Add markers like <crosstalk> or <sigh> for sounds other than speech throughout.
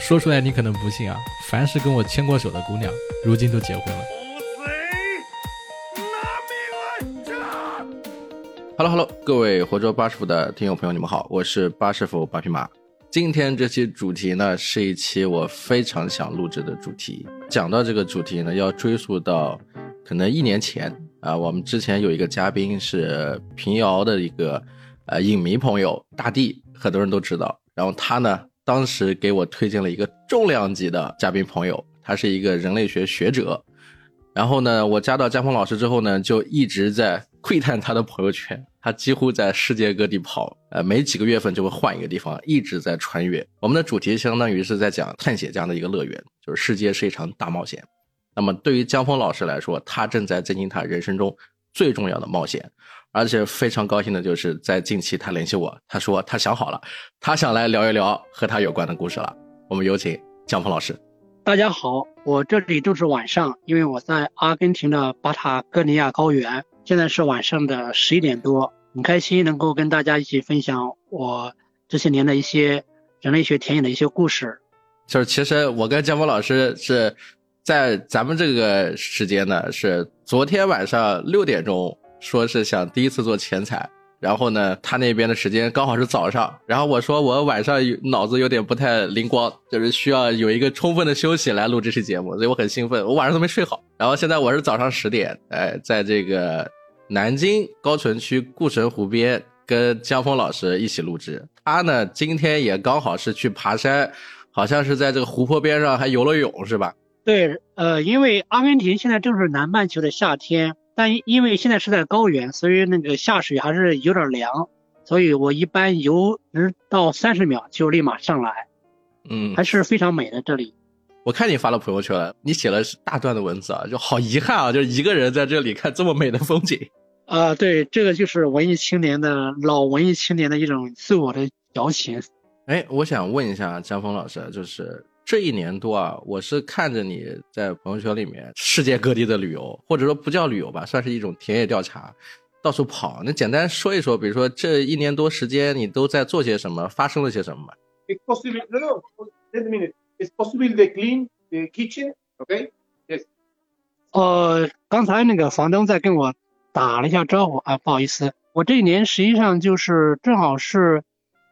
说出来你可能不信啊，凡是跟我牵过手的姑娘，如今都结婚了。Hello Hello，各位活捉八师傅的听友朋友，你们好，我是八师傅八匹马。今天这期主题呢，是一期我非常想录制的主题。讲到这个主题呢，要追溯到可能一年前啊，我们之前有一个嘉宾是平遥的一个呃影迷朋友大地，很多人都知道。然后他呢，当时给我推荐了一个重量级的嘉宾朋友，他是一个人类学学者。然后呢，我加到江峰老师之后呢，就一直在窥探他的朋友圈。他几乎在世界各地跑，呃，每几个月份就会换一个地方，一直在穿越。我们的主题相当于是在讲探险这样的一个乐园，就是世界是一场大冒险。那么对于江峰老师来说，他正在进行他人生中最重要的冒险，而且非常高兴的就是在近期他联系我，他说他想好了，他想来聊一聊和他有关的故事了。我们有请江峰老师。大家好，我这里正是晚上，因为我在阿根廷的巴塔哥尼亚高原，现在是晚上的十一点多，很开心能够跟大家一起分享我这些年的一些人类学田野的一些故事。就是其实我跟江峰老师是在咱们这个时间呢，是昨天晚上六点钟说是想第一次做前采。然后呢，他那边的时间刚好是早上，然后我说我晚上有脑子有点不太灵光，就是需要有一个充分的休息来录这期节目，所以我很兴奋，我晚上都没睡好。然后现在我是早上十点，哎，在这个南京高淳区固城湖边跟江峰老师一起录制。他呢今天也刚好是去爬山，好像是在这个湖泊边上还游了泳，是吧？对，呃，因为阿根廷现在正是南半球的夏天。但因为现在是在高原，所以那个下水还是有点凉，所以我一般游十到三十秒就立马上来，嗯，还是非常美的这里。我看你发了朋友圈，你写了大段的文字啊，就好遗憾啊，就一个人在这里看这么美的风景。<laughs> 啊、呃，对，这个就是文艺青年的老文艺青年的一种自我的矫情。哎，我想问一下江峰老师，就是。这一年多啊，我是看着你在朋友圈里面世界各地的旅游，或者说不叫旅游吧，算是一种田野调查，到处跑。那简单说一说，比如说这一年多时间你都在做些什么，发生了些什么吧？It's possible. No, no. Wait a minute. It's possible they clean the kitchen. Okay. Yes. 呃，刚才那个房东在跟我打了一下招呼啊，不好意思，我这一年实际上就是正好是。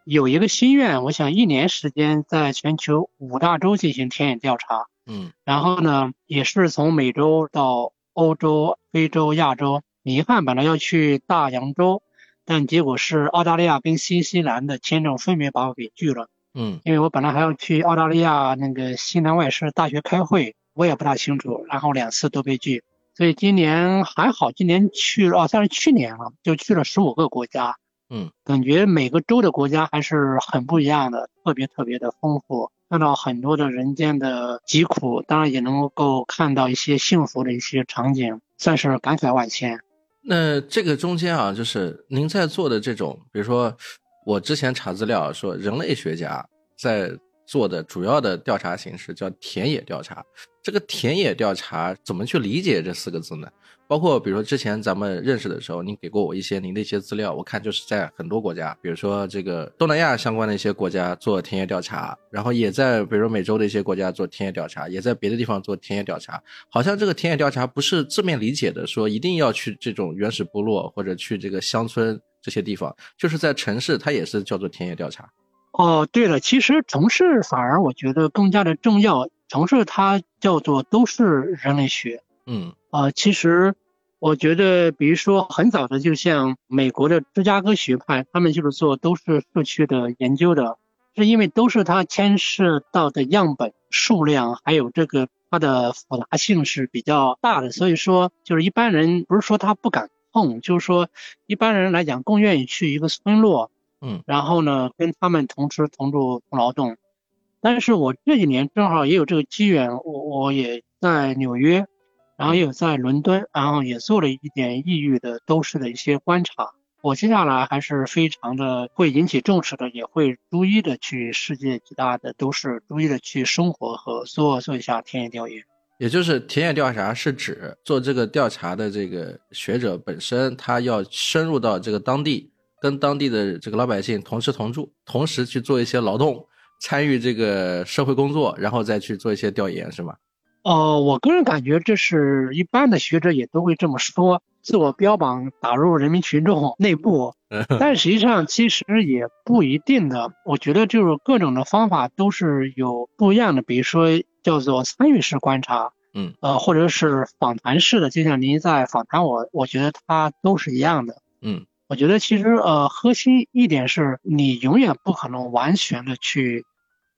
有一个心愿，我想一年时间在全球五大洲进行田野调查，嗯，然后呢，也是从美洲到欧洲、非洲、亚洲。遗憾本来要去大洋洲，但结果是澳大利亚跟新西兰的签证分别把我给拒了，嗯，因为我本来还要去澳大利亚那个西南外事大学开会，我也不大清楚，然后两次都被拒，所以今年还好，今年去了，哦，算是去年了，就去了十五个国家。嗯，感觉每个州的国家还是很不一样的，特别特别的丰富，看到很多的人间的疾苦，当然也能够看到一些幸福的一些场景，算是感慨万千。那这个中间啊，就是您在做的这种，比如说我之前查资料说，人类学家在做的主要的调查形式叫田野调查。这个田野调查怎么去理解这四个字呢？包括比如说之前咱们认识的时候，您给过我一些您的一些资料，我看就是在很多国家，比如说这个东南亚相关的一些国家做田野调查，然后也在比如美洲的一些国家做田野调查，也在别的地方做田野调查。好像这个田野调查不是字面理解的，说一定要去这种原始部落或者去这个乡村这些地方，就是在城市它也是叫做田野调查。哦，对了，其实城市反而我觉得更加的重要，城市它叫做都市人类学。嗯。啊，其实我觉得，比如说很早的，就像美国的芝加哥学派，他们就是做都市社区的研究的，是因为都是它牵涉到的样本数量，还有这个它的复杂性是比较大的，所以说就是一般人不是说他不敢碰，就是说一般人来讲更愿意去一个村落，嗯，然后呢跟他们同吃同住同劳动。但是我这几年正好也有这个机缘，我我也在纽约。然后也有在伦敦，然后也做了一点异域的都市的一些观察。我接下来还是非常的会引起重视的，也会逐一的去世界几大的都市，逐一的去生活和做做一下田野调研。也就是田野调查是指做这个调查的这个学者本身，他要深入到这个当地，跟当地的这个老百姓同吃同住，同时去做一些劳动，参与这个社会工作，然后再去做一些调研，是吗？哦，我个人感觉这是一般的学者也都会这么说，自我标榜打入人民群众内部，<laughs> 但实际上其实也不一定的。我觉得就是各种的方法都是有不一样的，比如说叫做参与式观察，嗯，呃，或者是访谈式的，就像您在访谈我，我觉得它都是一样的。嗯，我觉得其实呃，核心一点是你永远不可能完全的去。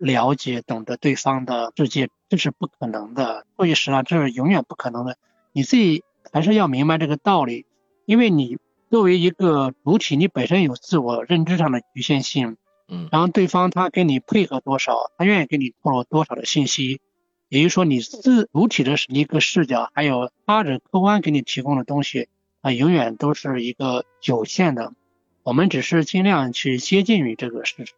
了解、懂得对方的世界，这是不可能的。过去时了，这是永远不可能的。你自己还是要明白这个道理，因为你作为一个主体，你本身有自我认知上的局限性。嗯，然后对方他跟你配合多少，他愿意给你透露多少的信息，也就是说，你自主体的一个视角，还有他人客观给你提供的东西，啊，永远都是一个有限的。我们只是尽量去接近于这个事实。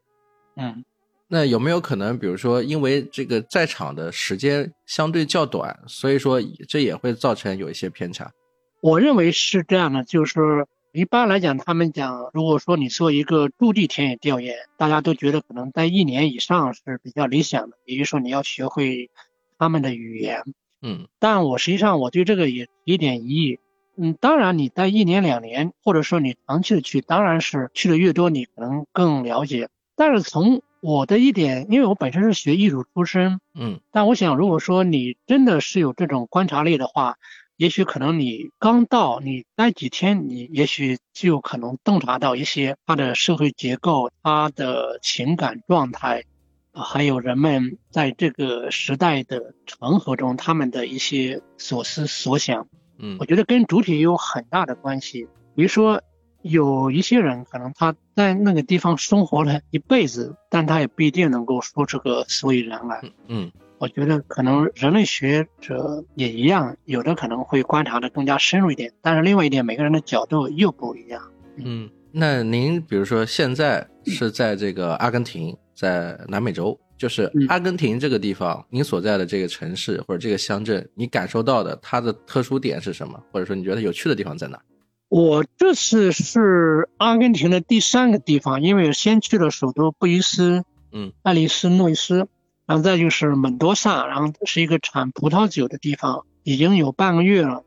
嗯。那有没有可能，比如说，因为这个在场的时间相对较短，所以说这也会造成有一些偏差？我认为是这样的，就是一般来讲，他们讲，如果说你做一个驻地田野调研，大家都觉得可能待一年以上是比较理想的，也就是说你要学会他们的语言。嗯，但我实际上我对这个也一点疑义。嗯，当然你待一年两年，或者说你长期的去，当然是去的越多，你可能更了解。但是从我的一点，因为我本身是学艺术出身，嗯，但我想，如果说你真的是有这种观察力的话，也许可能你刚到，你待几天，你也许就可能洞察到一些他的社会结构、他的情感状态，还有人们在这个时代的长河中他们的一些所思所想，嗯，我觉得跟主体有很大的关系，比如说。有一些人可能他在那个地方生活了一辈子，但他也不一定能够说出个所以然来。嗯，我觉得可能人类学者也一样，有的可能会观察的更加深入一点，但是另外一点，每个人的角度又不一样。嗯，那您比如说现在是在这个阿根廷，在南美洲，就是阿根廷这个地方，你所在的这个城市或者这个乡镇，你感受到的它的特殊点是什么？或者说你觉得有趣的地方在哪？我这次是阿根廷的第三个地方，因为先去了首都布宜斯，嗯，爱丽丝诺伊斯，然后再就是蒙多萨，然后是一个产葡萄酒的地方，已经有半个月了。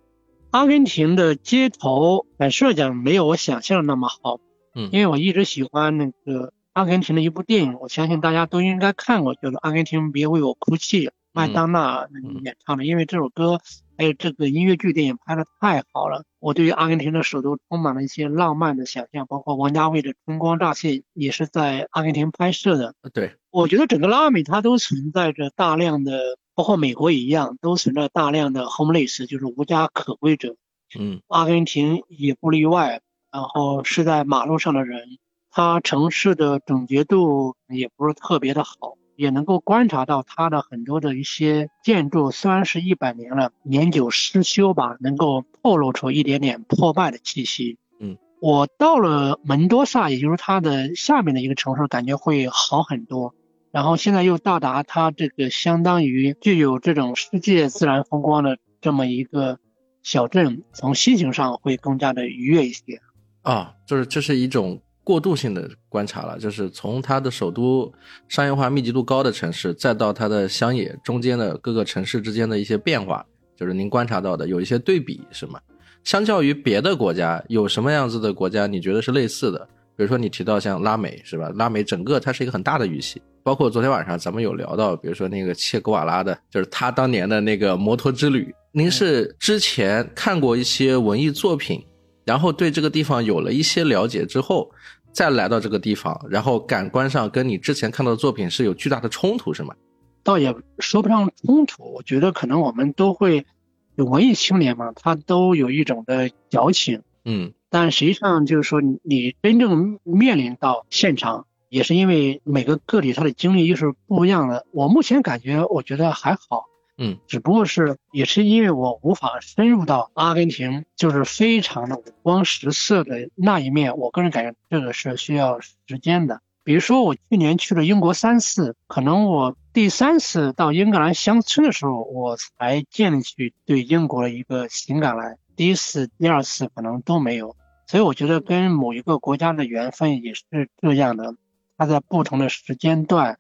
阿根廷的街头，坦率讲没有我想象的那么好，嗯，因为我一直喜欢那个阿根廷的一部电影，我相信大家都应该看过，叫做《阿根廷别为我哭泣》，麦当娜演唱的，因为这首歌。还有这个音乐剧电影拍的太好了，我对于阿根廷的首都充满了一些浪漫的想象，包括王家卫的《春光乍泄》也是在阿根廷拍摄的。对，我觉得整个拉美它都存在着大量的，包括美国也一样，都存在大量的 homeless，就是无家可归者。嗯，阿根廷也不例外。然后是在马路上的人，它城市的整洁度也不是特别的好。也能够观察到它的很多的一些建筑，虽然是一百年了，年久失修吧，能够透露出一点点破败的气息。嗯，我到了门多萨，也就是它的下面的一个城市，感觉会好很多。然后现在又到达它这个相当于具有这种世界自然风光的这么一个小镇，从心情上会更加的愉悦一些。啊，就是这是一种。过渡性的观察了，就是从它的首都商业化密集度高的城市，再到它的乡野中间的各个城市之间的一些变化，就是您观察到的有一些对比，是吗？相较于别的国家，有什么样子的国家你觉得是类似的？比如说你提到像拉美，是吧？拉美整个它是一个很大的语系，包括昨天晚上咱们有聊到，比如说那个切格瓦拉的，就是他当年的那个摩托之旅。您是之前看过一些文艺作品？然后对这个地方有了一些了解之后，再来到这个地方，然后感官上跟你之前看到的作品是有巨大的冲突，是吗？倒也说不上冲突，我觉得可能我们都会，有文艺青年嘛，他都有一种的矫情，嗯，但实际上就是说，你真正面临到现场，也是因为每个个体他的经历又是不一样的。我目前感觉，我觉得还好。嗯，只不过是也是因为我无法深入到阿根廷，就是非常的五光十色的那一面。我个人感觉这个是需要时间的。比如说我去年去了英国三次，可能我第三次到英格兰乡村的时候，我才建立起对英国的一个情感来。第一次、第二次可能都没有。所以我觉得跟某一个国家的缘分也是这样的，它在不同的时间段。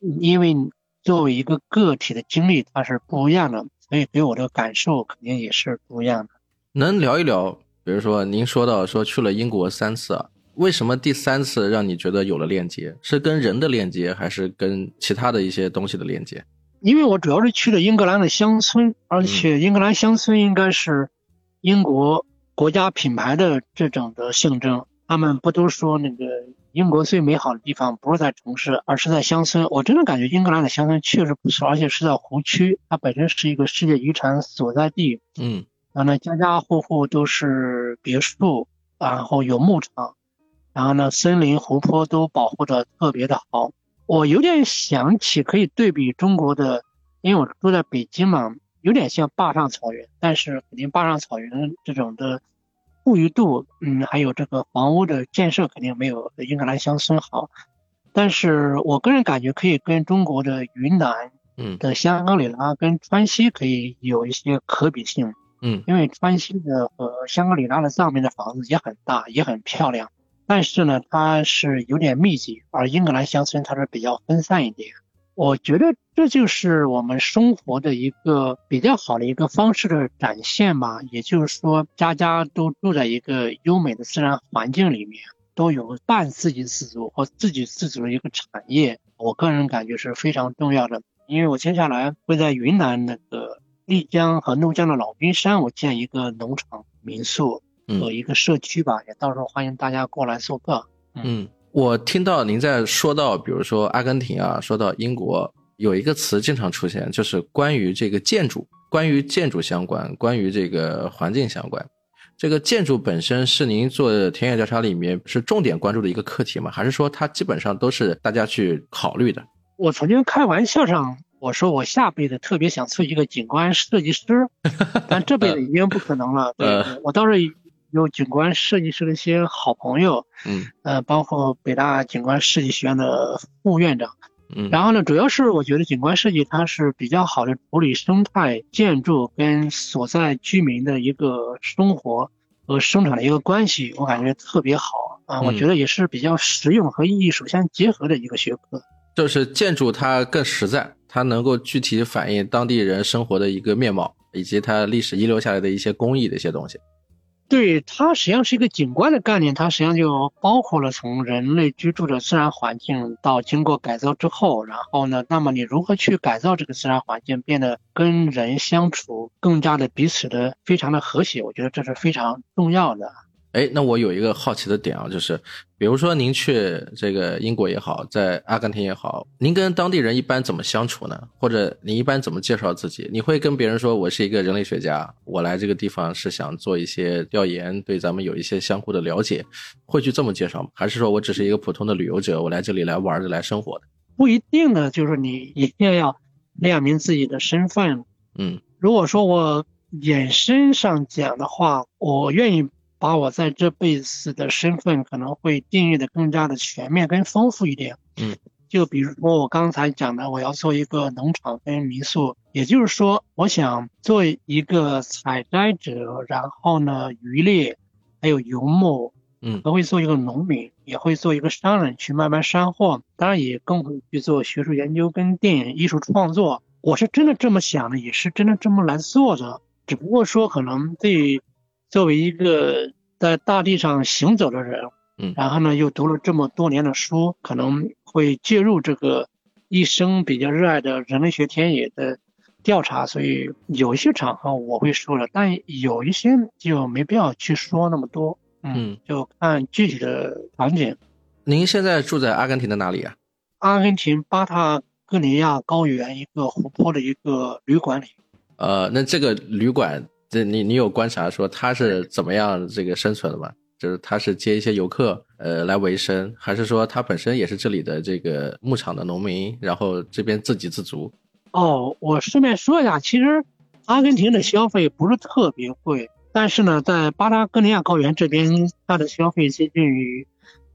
因为作为一个个体的经历，它是不一样的，所以给我的感受肯定也是不一样的。能聊一聊，比如说您说到说去了英国三次啊，为什么第三次让你觉得有了链接？是跟人的链接，还是跟其他的一些东西的链接？因为我主要是去了英格兰的乡村，而且英格兰乡村应该是英国国家品牌的这种的象征。他们不都说那个英国最美好的地方不是在城市，而是在乡村？我真的感觉英格兰的乡村确实不错，而且是在湖区，它本身是一个世界遗产所在地。嗯，然后呢，家家户户都是别墅，然后有牧场，然后呢，森林、湖泊都保护的特别的好。我有点想起可以对比中国的，因为我住在北京嘛，有点像坝上草原，但是肯定坝上草原这种的富裕度，嗯，还有这个房屋的建设肯定没有英格兰乡村好。但是我个人感觉可以跟中国的云南嗯的香格里拉跟川西可以有一些可比性，嗯因为川西的和香格里拉的上面的房子也很大，也很漂亮。但是呢，它是有点密集，而英格兰乡村它是比较分散一点。我觉得这就是我们生活的一个比较好的一个方式的展现吧。也就是说，家家都住在一个优美的自然环境里面，都有半自给自足或自给自足的一个产业。我个人感觉是非常重要的，因为我接下来会在云南那个丽江和怒江的老君山，我建一个农场民宿。和嗯一个社区吧，也到时候欢迎大家过来做客。嗯，我听到您在说到，比如说阿根廷啊，说到英国，有一个词经常出现，就是关于这个建筑，关于建筑相关，关于这个环境相关。这个建筑本身是您做田野调查里面是重点关注的一个课题吗？还是说它基本上都是大家去考虑的？我曾经开玩笑上我说我下辈子特别想做一个景观设计师，但这辈子已经不可能了。对 <laughs> 呃我倒是有景观设计师的一些好朋友，嗯呃，包括北大景观设计学院的副院长。嗯然后呢，主要是我觉得景观设计它是比较好的处理生态建筑跟所在居民的一个生活和生产的一个关系，我感觉特别好啊。我嗯觉得也是比较实用和艺术相结合的一个学科。就是建筑它更实在，它能够具体反映当地人生活的一个面貌，以及它历史遗留下来的一些工艺的一些东西。对，它实际上是一个景观的概念，它实际上就包括了从人类居住的自然环境到经过改造之后，然后呢，那么你如何去改造这个自然环境，变得跟人相处更加的彼此的非常的和谐，我觉得这是非常重要的。哎，那我有一个好奇的点啊，就是比如说您去这个英国也好，在阿根廷也好，您跟当地人一般怎么相处呢？或者你一般怎么介绍自己？你会跟别人说我是一个人类学家，我来这个地方是想做一些调研，对咱们有一些相互的了解，会去这么介绍吗？还是说我只是一个普通的旅游者，我来这里来玩的，来生活的？不一定呢，就是你一定要亮明自己的身份。嗯如果说我衍生上讲的话，我愿意把我在这辈子的身份可能会定义的更加的全面跟丰富一点。嗯，就比如说我刚才讲的，我要做一个农场跟民宿，也就是说，我想做一个采摘者，然后呢渔猎，还有游牧，嗯还会做一个农民，也会做一个商人去卖卖山货，当然也更会去做学术研究跟电影艺术创作。我是真的这么想的，也是真的这么来做的。只不过说，可能对作为一个在大地上行走的人，嗯然后呢又读了这么多年的书，可能会介入这个一生比较热爱的人类学田野的调查，所以有一些场合我会说了，但有一些就没必要去说那么多。嗯，就看具体的场景。您现在住在阿根廷的哪里啊？阿根廷巴塔哥尼亚高原一个湖泊的一个旅馆里，呃，那这个旅馆，这你你有观察说它是怎么样这个生存的吗？就是它是接一些游客，呃，来维生，还是说它本身也是这里的这个牧场的农民，然后这边自给自足？哦，我顺便说一下，其实阿根廷的消费不是特别贵，但是呢，在巴塔哥尼亚高原这边，它的消费接近于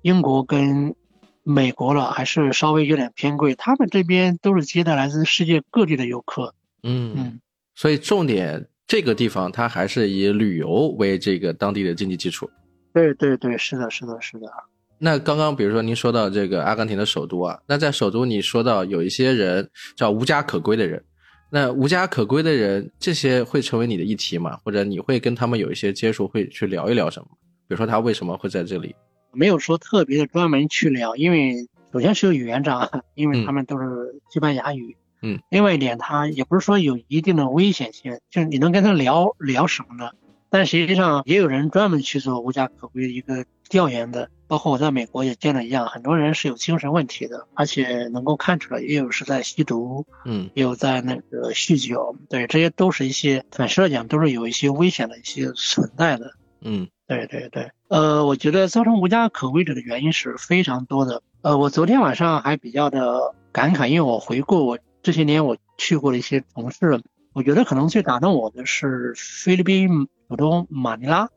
英国跟美国了，还是稍微有点偏贵。他们这边都是接待来自世界各地的游客。嗯，嗯，所以重点这个地方它还是以旅游为这个当地的经济基础。对对对，是的，是的，是的。那刚刚比如说您说到这个阿根廷的首都啊，那在首都你说到有一些人叫无家可归的人，那无家可归的人这些会成为你的议题吗？或者你会跟他们有一些接触，会去聊一聊什么？比如说他为什么会在这里？没有说特别的专门去聊，因为首先是有语言障碍，因为他们都是西班牙语。嗯。另外一点，他也不是说有一定的危险性，就是你能跟他聊聊什么呢？但实际上也有人专门去做无家可归的一个调研的，包括我在美国也见了一样，很多人是有精神问题的，而且能够看出来，也有是在吸毒，嗯，也有在那个酗酒，对，这些都是一些反射讲都是有一些危险的一些存在的。嗯，对对对，呃，我觉得造成无家可归者的原因是非常多的。呃，我昨天晚上还比较的感慨，因为我回顾我这些年我去过的一些城市，我觉得可能最打动我的是菲律宾。首都马尼拉，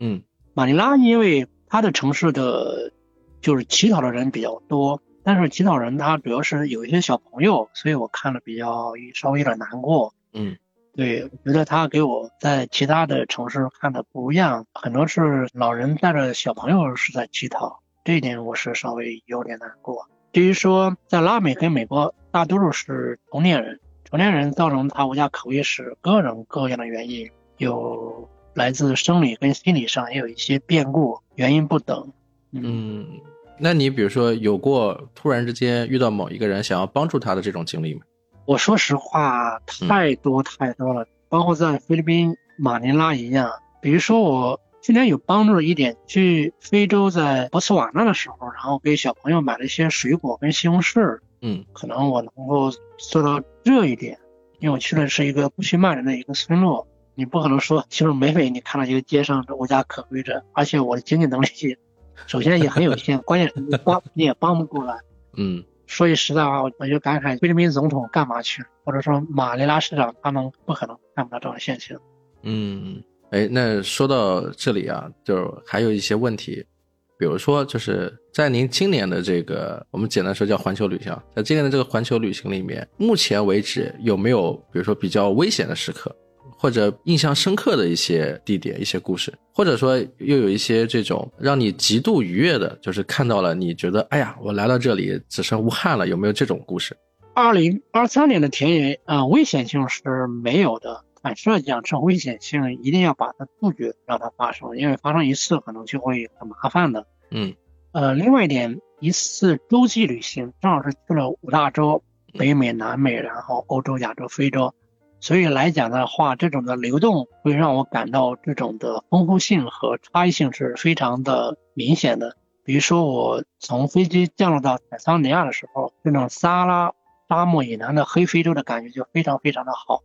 嗯，马尼拉因为它的城市的，就是乞讨的人比较多，但是乞讨人他主要是有一些小朋友，所以我看了比较稍微有点难过，嗯，对，我觉得他给我在其他的城市看的不一样，很多是老人带着小朋友是在乞讨，这一点我是稍微有点难过。至于说在拉美跟美国，大多数是成年人，成年人造成他无家可归是各种各样的原因，有。来自生理跟心理上也有一些变故，原因不等。嗯，那你比如说有过突然之间遇到某一个人想要帮助他的这种经历吗？我说实话，太多太多了，包括在菲律宾马尼拉一样。比如说我今年有帮助一点，去非洲在博茨瓦纳的时候，然后给小朋友买了一些水果跟西红柿。嗯，可能我能够做到这一点，因为我去的是一个不许骂人的一个村落。你不可能说，其实每每你看到一个街上的无家可归者，而且我的经济能力首先也很有限，关键是你帮你也帮不过来。嗯，说句实在话，我我就感慨菲律宾总统干嘛去了，或者说马尼拉市长他们不可能看不到这种现象。嗯，哎，那说到这里啊，就还有一些问题，比如说就是在您今年的这个我们简单说叫环球旅行，在今年的这个环球旅行里面，目前为止有没有比如说比较危险的时刻？或者印象深刻的一些地点、一些故事，或者说又有一些这种让你极度愉悦的，就是看到了你觉得，哎呀，我来到这里只剩无憾了，有没有这种故事？二零二三年的田野啊，危险性是没有的。反射讲，这危险性一定要把它杜绝，让它发生，因为发生一次可能就会很麻烦的。嗯，呃，另外一点，一次洲际旅行正好是去了五大洲，北美、南美，然后欧洲、亚洲、非洲。所以来讲的话，这种的流动会让我感到这种的丰富性和差异性是非常的明显的。比如说，我从飞机降落到坦桑尼亚的时候，这种撒拉沙漠以南的黑非洲的感觉就非常非常的好，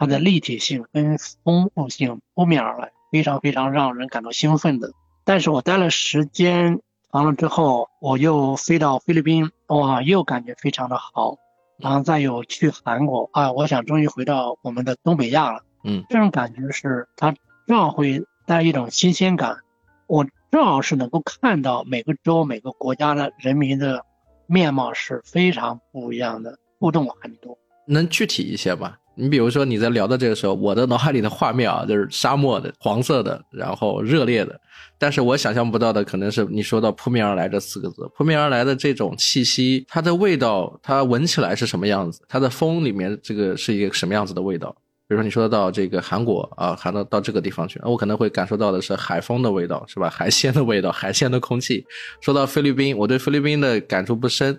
它的立体性跟丰富性扑面而来，非常非常让人感到兴奋的。但是我待了时间长了之后，我又飞到菲律宾，哇，又感觉非常的好。然后再有去韩国啊，我想终于回到我们的东北亚了。嗯，这种感觉是它正好会带一种新鲜感。我正好是能够看到每个州、每个国家的人民的面貌是非常不一样的，互动很多。能具体一些吗？你比如说你在聊的这个时候，我的脑海里的画面啊，就是沙漠的、黄色的，然后热烈的。但是我想象不到的可能是你说到“扑面而来”这四个字，“扑面而来”的这种气息，它的味道，它闻起来是什么样子？它的风里面这个是一个什么样子的味道？比如说你说到这个韩国啊，韩到到这个地方去，我可能会感受到的是海风的味道，是吧？海鲜的味道，海鲜的空气。说到菲律宾，我对菲律宾的感触不深，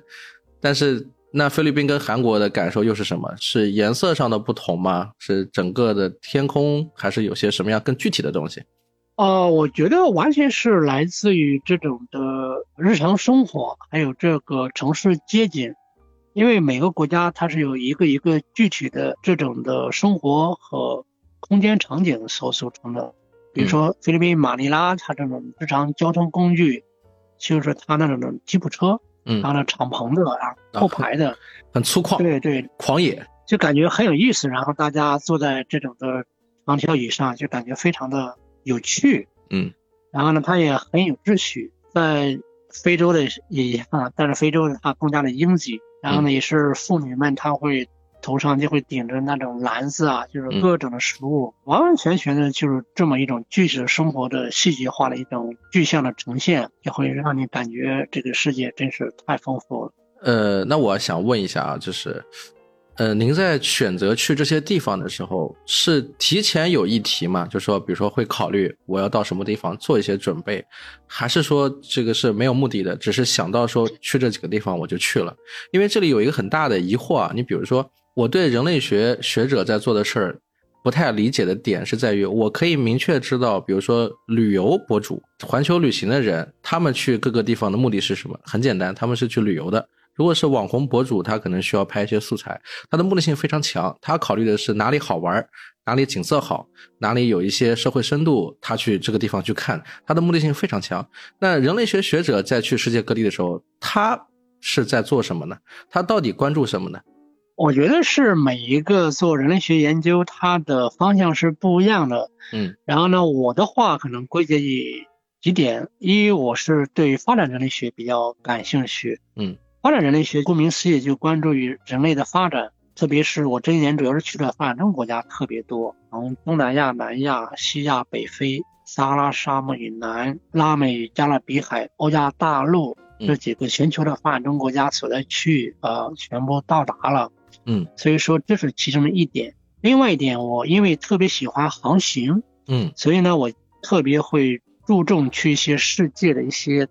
但是。那菲律宾跟韩国的感受又是什么？是颜色上的不同吗？是整个的天空，还是有些什么样更具体的东西？哦，我觉得完全是来自于这种的日常生活，还有这个城市街景。因为每个国家它是有一个一个具体的这种的生活和空间场景所组成的。比如说菲律宾马尼拉，它这种日常交通工具就是它那种的吉普车。嗯，然后呢，敞篷的啊，后排的，很粗犷，对对，狂野，就感觉很有意思。然后大家坐在这种的长条椅上，就感觉非常的有趣。嗯，然后呢，它也很有秩序。在非洲的也一样，但是非洲的它更加的拥挤。然后呢，也是妇女们她会头上就会顶着那种篮子啊，就是嗯各种的食物，完完全全的就是这么一种具体的生活的细节化的一种具象的呈现，也会让你感觉这个世界真是太丰富了。呃，那我想问一下啊，就是，呃，您在选择去这些地方的时候，是提前有议题吗？就说，比如说会考虑我要到什么地方做一些准备，还是说这个是没有目的的，只是想到说去这几个地方我就去了？因为这里有一个很大的疑惑啊，你比如说，我对人类学学者在做的事儿。不太理解的点是在于，我可以明确知道，比如说旅游博主、环球旅行的人，他们去各个地方的目的是什么？很简单，他们是去旅游的。如果是网红博主，他可能需要拍一些素材，他的目的性非常强，他考虑的是哪里好玩，哪里景色好，哪里有一些社会深度，他去这个地方去看，他的目的性非常强。那人类学学者在去世界各地的时候，他是在做什么呢？他到底关注什么呢？我觉得是每一个做人类学研究，它的方向是不一样的。嗯然后呢，我的话可能归结于几点：一，我是对发展人类学比较感兴趣。嗯，发展人类学顾名思义就关注于人类的发展，特别是我这一年主要是去了发展中国家特别多，从东南亚、南亚、西亚、北非、撒哈拉沙漠以南、拉美与加勒比海、欧亚大陆嗯这几个全球的发展中国家所在区域啊、呃全部到达了。嗯所以说这是其中的一点。另外一点，我因为特别喜欢航行，嗯所以呢，我特别会注重去一些世界的一些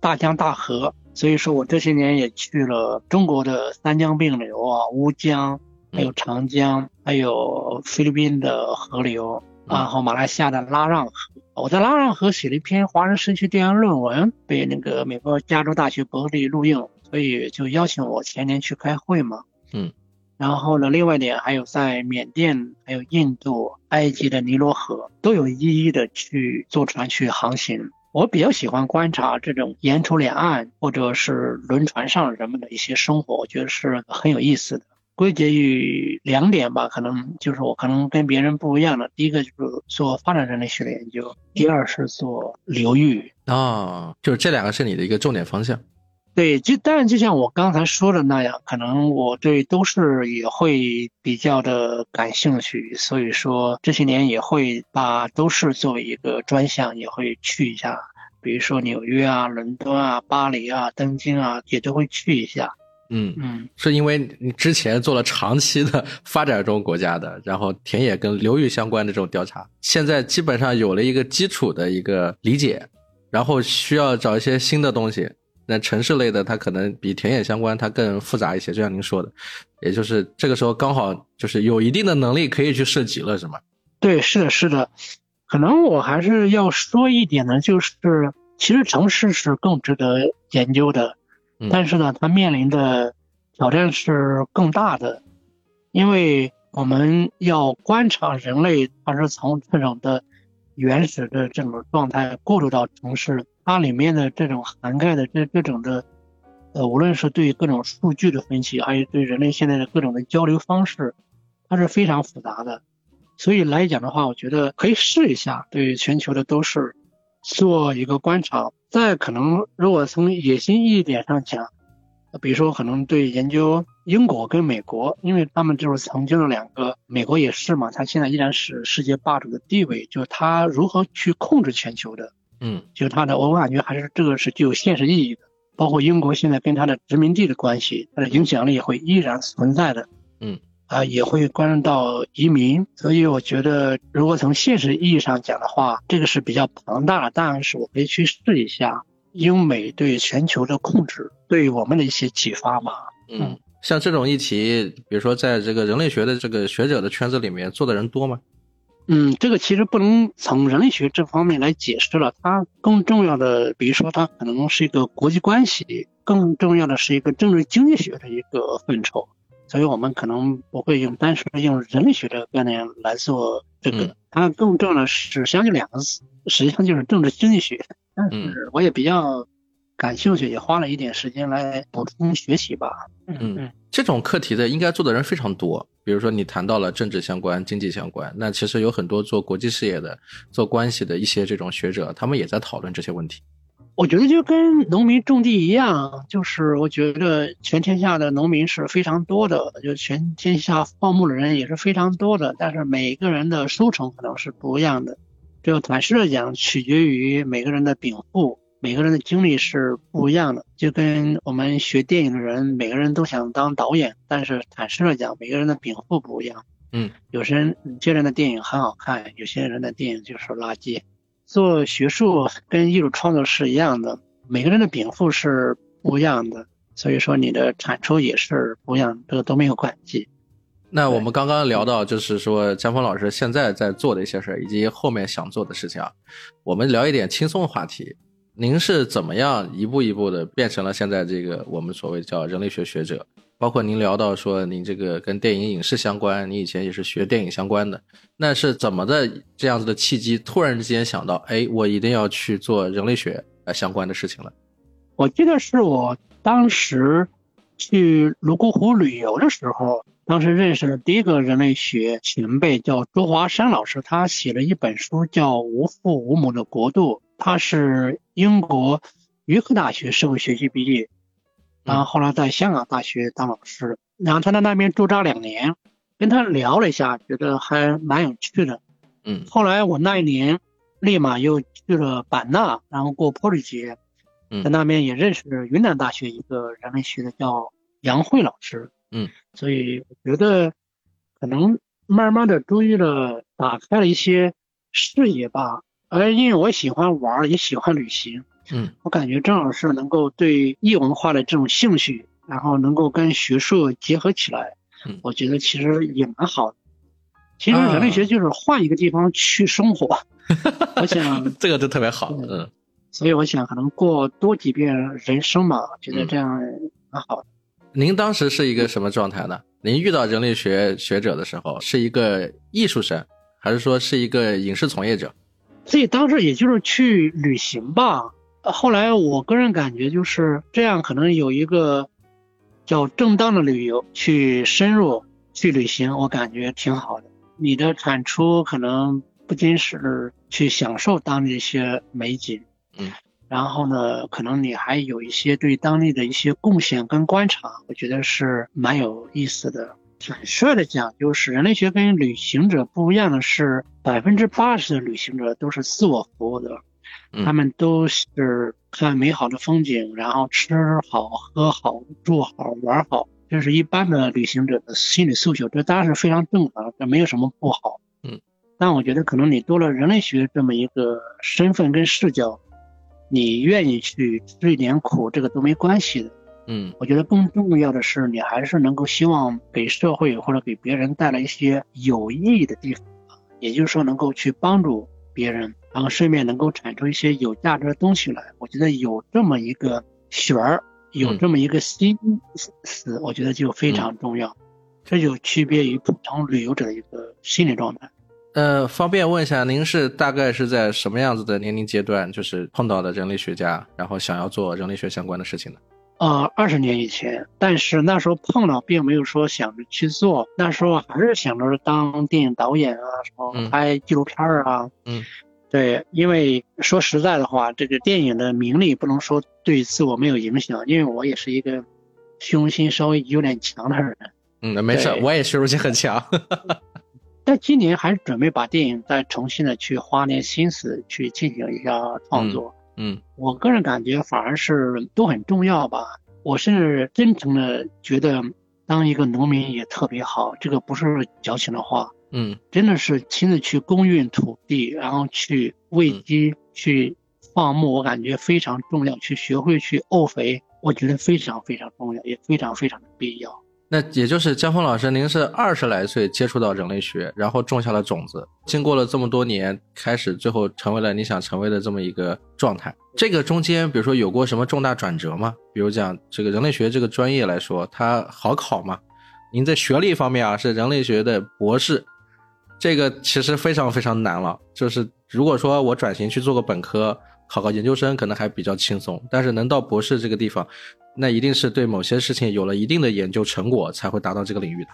大江大河。所以说我这些年也去了中国的三江并流啊、乌江，还有长江，还有菲律宾的河流，嗯然后马来西亚的拉让河。我在拉让河写了一篇华人社区调研论文，被那个美国加州大学伯克利录用，所以就邀请我前年去开会嘛。嗯。然后呢，另外一点还有在缅甸、还有印度、埃及的尼罗河，都有一一的去坐船去航行。我比较喜欢观察这种沿途两岸或者是轮船上人们的一些生活，我觉得是很有意思的。归结于两点吧，可能就是我可能跟别人不一样的。第一个就是做发展人类学的研究，第二是做流域。啊，就是这两个是你的一个重点方向。对，就当然就像我刚才说的那样，可能我对都市也会比较的感兴趣，所以说这些年也会把都市作为一个专项，也会去一下，比如说纽约啊、伦敦啊、巴黎啊、东京啊，也都会去一下。嗯，嗯，是因为你之前做了长期的发展中国家的，然后田野跟流域相关的这种调查，现在基本上有了一个基础的一个理解，然后需要找一些新的东西。那城市类的它可能比田野相关，它更复杂一些，就像您说的，也就是这个时候刚好就是有一定的能力可以去涉及了，是吗？对，是的，是的。可能我还是要说一点呢，就是其实城市是更值得研究的，嗯但是呢，它面临的挑战是更大的，因为我们要观察人类，它是从这种的原始的这种状态过渡到城市，它里面的这种涵盖的这这种的，呃，无论是对各种数据的分析，还有对人类现在的各种的交流方式，它是非常复杂的。所以来讲的话，我觉得可以试一下对全球的都市做一个观察。再可能，如果从野心一点上讲，比如说可能对研究英国跟美国，因为他们就是曾经的两个，美国也是嘛，它现在依然是世界霸主的地位，就是它如何去控制全球的，嗯就是它的，我感觉还是这个是具有现实意义的。包括英国现在跟它的殖民地的关系，它的影响力会依然存在的。嗯，啊，也会关注到移民，所以我觉得，如果从现实意义上讲的话，这个是比较庞大的，当然是我可以去试一下英美对全球的控制对我们的一些启发嘛。嗯，像这种议题，比如说在这个人类学的这个学者的圈子里面做的人多吗？嗯，这个其实不能从人类学这方面来解释了，它更重要的，比如说它可能是一个国际关系，更重要的是一个政治经济学的一个范畴，所以我们可能不会用单纯用人类学的概念来做这个，嗯。它更重要的是实际上就两个字，实际上就是政治经济学。但嗯。是我也比较感兴趣，也花了一点时间来补充学习吧。嗯嗯这种课题的应该做的人非常多。比如说你谈到了政治相关、经济相关，那其实有很多做国际事业的、做关系的一些这种学者，他们也在讨论这些问题。我觉得就跟农民种地一样，就是我觉得全天下的农民是非常多的，就全天下放牧的人也是非常多的，但是每个人的收成可能是不一样的。这个坦率的讲，取决于每个人的禀赋，每个人的经历是不一样的。就跟我们学电影的人，每个人都想当导演，但是坦率的讲，每个人的禀赋不一样。嗯，有些人有些人的电影很好看，有些人的电影就是垃圾。做学术跟艺术创作是一样的，每个人的禀赋是不一样的，所以说你的产出也是不一样，这个都没有关系。那我们刚刚聊到，就是说江峰老师现在在做的一些事儿，以及后面想做的事情啊。我们聊一点轻松的话题。您是怎么样一步一步的变成了现在这个我们所谓叫人类学学者？包括您聊到说您这个跟电影影视相关，你以前也是学电影相关的，那是怎么的这样子的契机，突然之间想到，哎，我一定要去做人类学呃相关的事情了？我记得是我当时去泸沽湖旅游的时候，当时认识的第一个人类学前辈叫周华山老师，他写了一本书叫《无父无母的国度》，他是英国约克大学社会学系毕业，然后后来在香港大学当老师，然后他在那边驻扎两年，跟他聊了一下，觉得还蛮有趣的。嗯。后来我那一年立马又去了版纳，然后过泼水节，嗯。在那边也认识云南大学一个人类学的叫杨慧老师，嗯，所以我觉得可能慢慢的注意了，打开了一些视野吧。而因为我喜欢玩，也喜欢旅行，嗯我感觉正好是能够对异文化的这种兴趣，然后能够跟学术结合起来，嗯我觉得其实也蛮好的。其实啊人类学就是换一个地方去生活，<laughs> 我想，<laughs> 这个就特别好，嗯嗯所以我想可能过多几遍人生吧，觉得嗯这样蛮好的。您当时是一个什么状态呢？您遇到人类学学者的时候，是一个艺术生，还是说是一个影视从业者？所以当时也就是去旅行吧。呃后来我个人感觉就是这样，可能有一个叫正当的旅游，去深入去旅行，我感觉挺好的。你的产出可能不仅是去享受当地一些美景，嗯，然后呢，可能你还有一些对当地的一些贡献跟观察，我觉得是蛮有意思的。坦率的讲，就是人类学跟旅行者不一样的是，百分之八十的旅行者都是自我服务的，嗯他们都是看美好的风景，然后吃好、喝好、住好、玩好，这是一般的旅行者的心理诉求，这当然是非常正常，这没有什么不好。嗯，但我觉得可能你多了人类学这么一个身份跟视角，你愿意去吃一点苦，这个都没关系的。嗯我觉得更重要的是，你还是能够希望给社会或者给别人带来一些有意义的地方，也就是说能够去帮助别人，然后顺便能够产出一些有价值的东西来。我觉得有这么一个旋儿，有这么一个心思，我觉得就非常重要。这就区别于普通旅游者的一个心理状态。呃，方便问一下，您是大概是在什么样子的年龄阶段，就是碰到的人类学家，然后想要做人类学相关的事情呢？呃，二十年以前，但是那时候碰到，并没有说想着去做，那时候还是想着当电影导演啊，什么嗯拍纪录片儿啊。嗯，对，因为说实在的话，这个电影的名利不能说对自我没有影响，因为我也是一个虚荣心稍微有点强的人。嗯，没事，我也虚荣心很强。<laughs> 但今年还是准备把电影再重新的去花点心思去进行一下创作。嗯我个人感觉反而是都很重要吧。我甚至真诚的觉得，当一个农民也特别好，这个不是矫情的话，嗯真的是亲自去耕耘土地，然后去喂鸡、去放牧，我感觉非常重要。去学会去沤肥，我觉得非常非常重要，也非常非常的必要。那也就是江峰老师，您是二十来岁接触到人类学，然后种下了种子，经过了这么多年，开始最后成为了你想成为的这么一个状态。这个中间，比如说有过什么重大转折吗？比如讲这个人类学这个专业来说，它好考吗？您在学历方面啊是人类学的博士，这个其实非常非常难了。就是如果说我转型去做个本科，考个研究生可能还比较轻松，但是能到博士这个地方，那一定是对某些事情有了一定的研究成果才会达到这个领域的。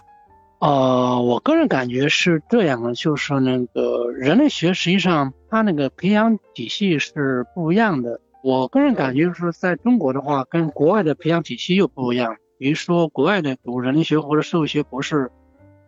呃，我个人感觉是这样的，就是那个人类学实际上它那个培养体系是不一样的。我个人感觉是在中国的话，跟国外的培养体系又不一样。比如说，国外的读人类学或者社会学博士，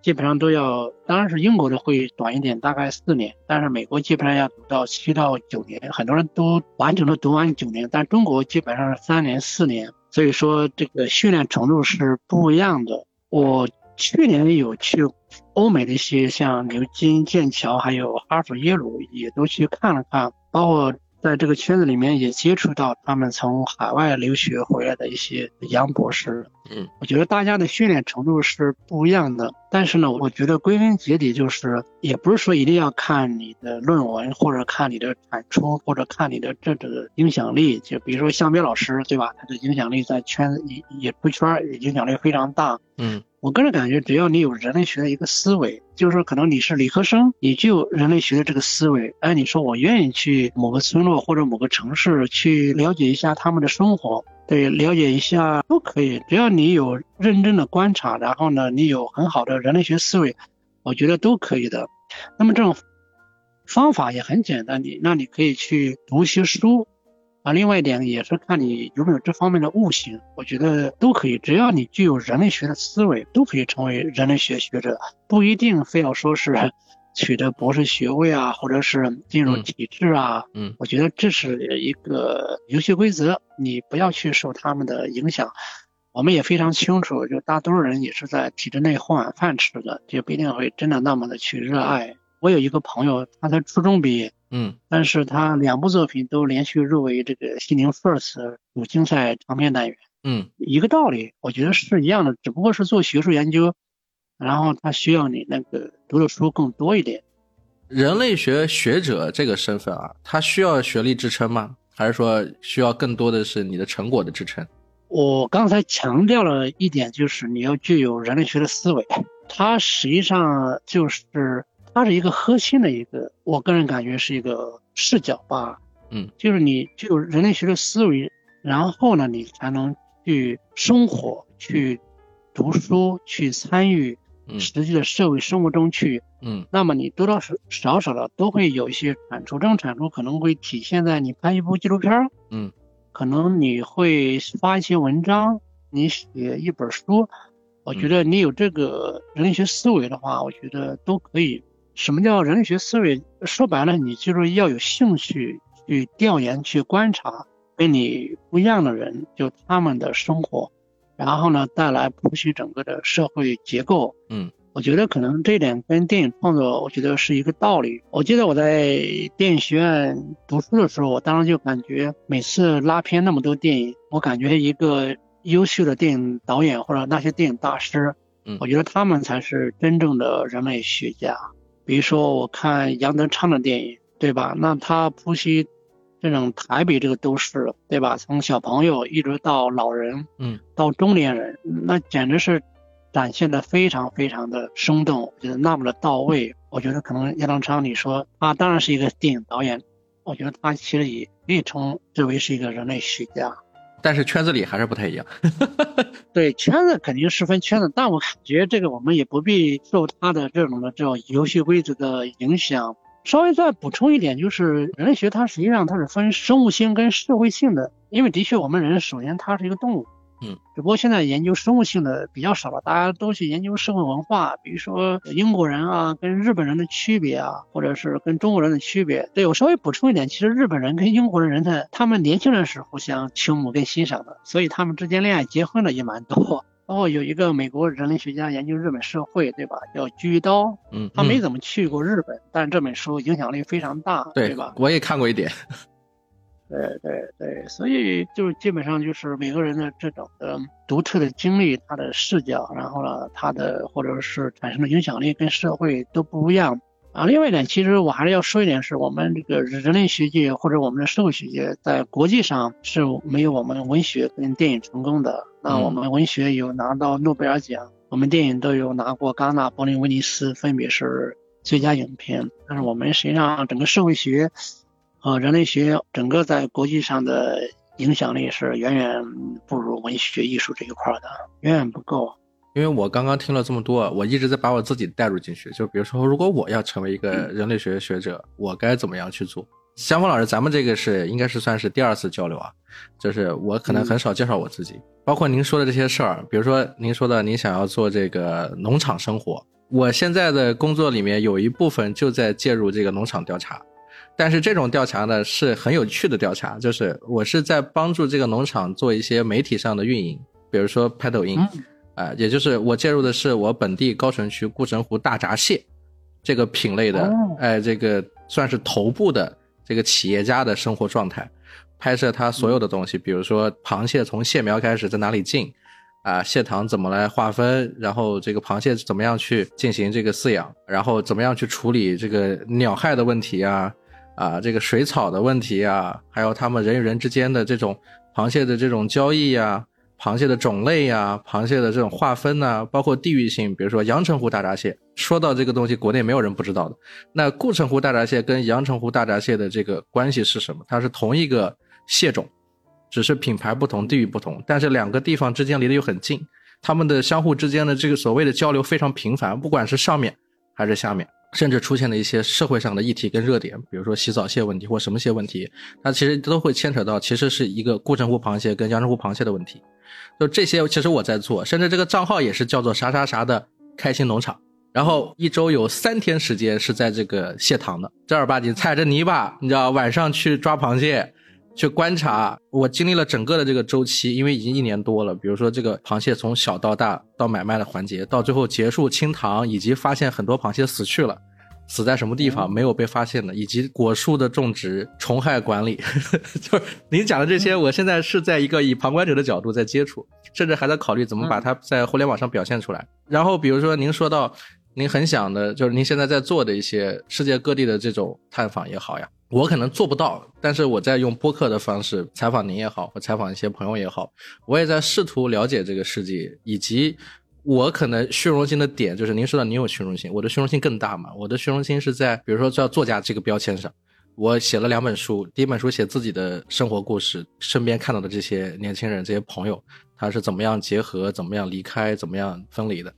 基本上都要，当然是英国的会短一点，大概四年，但是美国基本上要读到七到九年，很多人都完整的读完九年，但中国基本上是三年四年，所以说这个训练程度是不一样的。我去年有去欧美的一些像牛津、剑桥，还有哈佛、耶鲁，也都去看了看，包括。在这个圈子里面也接触到他们从海外留学回来的一些杨博士，嗯，我觉得大家的训练程度是不一样的，但是呢，我觉得归根结底就是，也不是说一定要看你的论文或者看你的产出或者看你的这个影响力，就比如说向斌老师，对吧？他的影响力在圈子也也出圈，影响力非常大，嗯。我个人感觉，只要你有人类学的一个思维，就是说可能你是理科生，你就有人类学的这个思维。哎，你说我愿意去某个村落或者某个城市去了解一下他们的生活，对，了解一下都可以。只要你有认真的观察，然后呢，你有很好的人类学思维，我觉得都可以的。那么这种方法也很简单，你那你可以去读一些书。啊，另外一点也是看你有没有这方面的悟性，我觉得都可以，只要你具有人类学的思维，都可以成为人类学学者，不一定非要说是 <laughs> 取得博士学位啊，或者是进入体制啊。嗯，我觉得这是一个游戏规则，你不要去受他们的影响。我们也非常清楚，就大多数人也是在体制内混碗饭吃的，就不一定会真的那么的去热爱。我有一个朋友，他才初中毕业。嗯，但是他两部作品都连续入围这个西宁 First 主竞赛长篇单元。嗯，一个道理，我觉得是一样的，只不过是做学术研究，然后他需要你那个读的书更多一点。人类学学者这个身份啊，他需要学历支撑吗？还是说需要更多的是你的成果的支撑？我刚才强调了一点，就是你要具有人类学的思维，它实际上就是。它是一个核心的一个，我个人感觉是一个视角吧，嗯，就是你具有人类学的思维，然后呢，你才能去生活、去读书、去参与实际的社会生活中去，嗯，那么你多多少少少的都会有一些产出，这种产出可能会体现在你拍一部纪录片，嗯，可能你会发一些文章，你写一本书，我觉得你有这个人类学思维的话，我觉得都可以。什么叫人类学思维？说白了，你就是要有兴趣去调研、去观察跟你不一样的人，就他们的生活，然后呢，带来剖析整个的社会结构。嗯，我觉得可能这一点跟电影创作，我觉得是一个道理。我记得我在电影学院读书的时候，我当时就感觉，每次拉片那么多电影，我感觉一个优秀的电影导演或者那些电影大师，嗯，我觉得他们才是真正的人类学家。比如说，我看杨德昌的电影，对吧？那他剖析这种台北这个都市，对吧？从小朋友一直到老人，嗯，到中年人，那简直是展现的非常非常的生动，我觉得那么的到位。我觉得可能杨德昌，你说他当然是一个电影导演，我觉得他其实也可以称之为是一个人类学家。但是圈子里还是不太一样，<laughs> 对圈子肯定是分圈子，但我感觉这个我们也不必受他的这种的这种游戏规则的影响。稍微再补充一点，就是人类学它实际上它是分生物性跟社会性的，因为的确我们人首先它是一个动物。嗯，只不过现在研究生物性的比较少了，大家都去研究社会文化，比如说英国人啊跟日本人的区别啊，或者是跟中国人的区别。对我稍微补充一点，其实日本人跟英国人的他们年轻人是互相倾慕跟欣赏的，所以他们之间恋爱结婚的也蛮多。包括有一个美国人类学家研究日本社会，对吧？叫居刀，嗯，他没怎么去过日本，但是这本书影响力非常大，对吧？我也看过一点。对对对，所以就是基本上就是每个人的这种的独特的经历，他的视角，然后呢，他的或者是产生的影响力跟社会都不一样啊。另外一点，其实我还是要说一点，是我们这个人类学界或者我们的社会学界在国际上是没有我们文学跟电影成功的。那我们文学有拿到诺贝尔奖，我们电影都有拿过戛纳、柏林、威尼斯，分别是最佳影片。但是我们实际上整个社会学。呃，人类学整个在国际上的影响力是远远不如文学艺术这一块的，远远不够。因为我刚刚听了这么多，我一直在把我自己带入进去。就比如说，如果我要成为一个人类学学者，我该怎么样去做？香峰老师，咱们这个是应该是算是第二次交流啊，就是我可能很少介绍我自己，包括您说的这些事儿，比如说您说的您想要做这个农场生活，我现在的工作里面有一部分就在介入这个农场调查，但是这种调查呢是很有趣的调查，就是我是在帮助这个农场做一些媒体上的运营，比如说拍抖音，啊、也就是我介入的是我本地高淳区固城湖大闸蟹这个品类的哦，哎，这个算是头部的这个企业家的生活状态，拍摄他所有的东西，比如说螃蟹从蟹苗开始在哪里进，啊，蟹塘怎么来划分，然后这个螃蟹怎么样去进行这个饲养，然后怎么样去处理这个鸟害的问题啊，啊，这个水草的问题啊，还有他们人与人之间的这种螃蟹的这种交易呀、螃蟹的种类呀、螃蟹的这种划分呐、包括地域性，比如说阳澄湖大闸蟹。说到这个东西，国内没有人不知道的。那固城湖大闸蟹跟阳澄湖大闸蟹的这个关系是什么？它是同一个蟹种，只是品牌不同、地域不同，但是两个地方之间离得又很近，它们的相互之间的这个所谓的交流非常频繁，不管是上面还是下面。甚至出现了一些社会上的议题跟热点，比如说洗澡蟹问题或什么蟹问题，它其实都会牵扯到，其实是一个固城湖螃蟹跟阳澄湖螃蟹的问题。就这些，其实我在做，甚至这个账号也是叫做啥啥啥的开心农场。然后一周有三天时间是在这个蟹塘的，正儿八经踩着泥巴，你知道，晚上去抓螃蟹，去观察。我经历了整个的这个周期，因为已经一年多了。比如说这个螃蟹从小到大到买卖的环节，到最后结束清塘，以及发现很多螃蟹死去了。死在什么地方没有被发现的，以及果树的种植、虫害管理，<laughs> 就是您讲的这些，我现在是在一个以旁观者的角度在接触，甚至还在考虑怎么把它在互联网上表现出来。然后比如说您说到您很想的，就是您现在在做的一些世界各地的这种探访也好呀，我可能做不到，但是我在用播客的方式采访您也好，或采访一些朋友也好，我也在试图了解这个世界，以及我可能虚荣心的点就是您说到您有虚荣心，我的虚荣心更大嘛。我的虚荣心是在比如说叫作家这个标签上，我写了两本书，第一本书写自己的生活故事，身边看到的这些年轻人、这些朋友，他是怎么样结合、怎么样离开、怎么样分离的。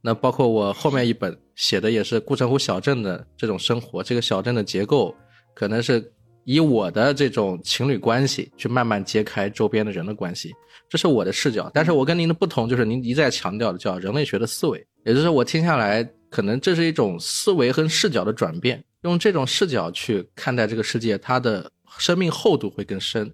那包括我后面一本写的也是顾城湖小镇的这种生活，这个小镇的结构可能是以我的这种情侣关系去慢慢揭开周边的人的关系，这是我的视角。但是我跟您的不同就是您一再强调的叫人类学的思维，也就是我听下来，可能这是一种思维和视角的转变，用这种视角去看待这个世界，它的生命厚度会更深，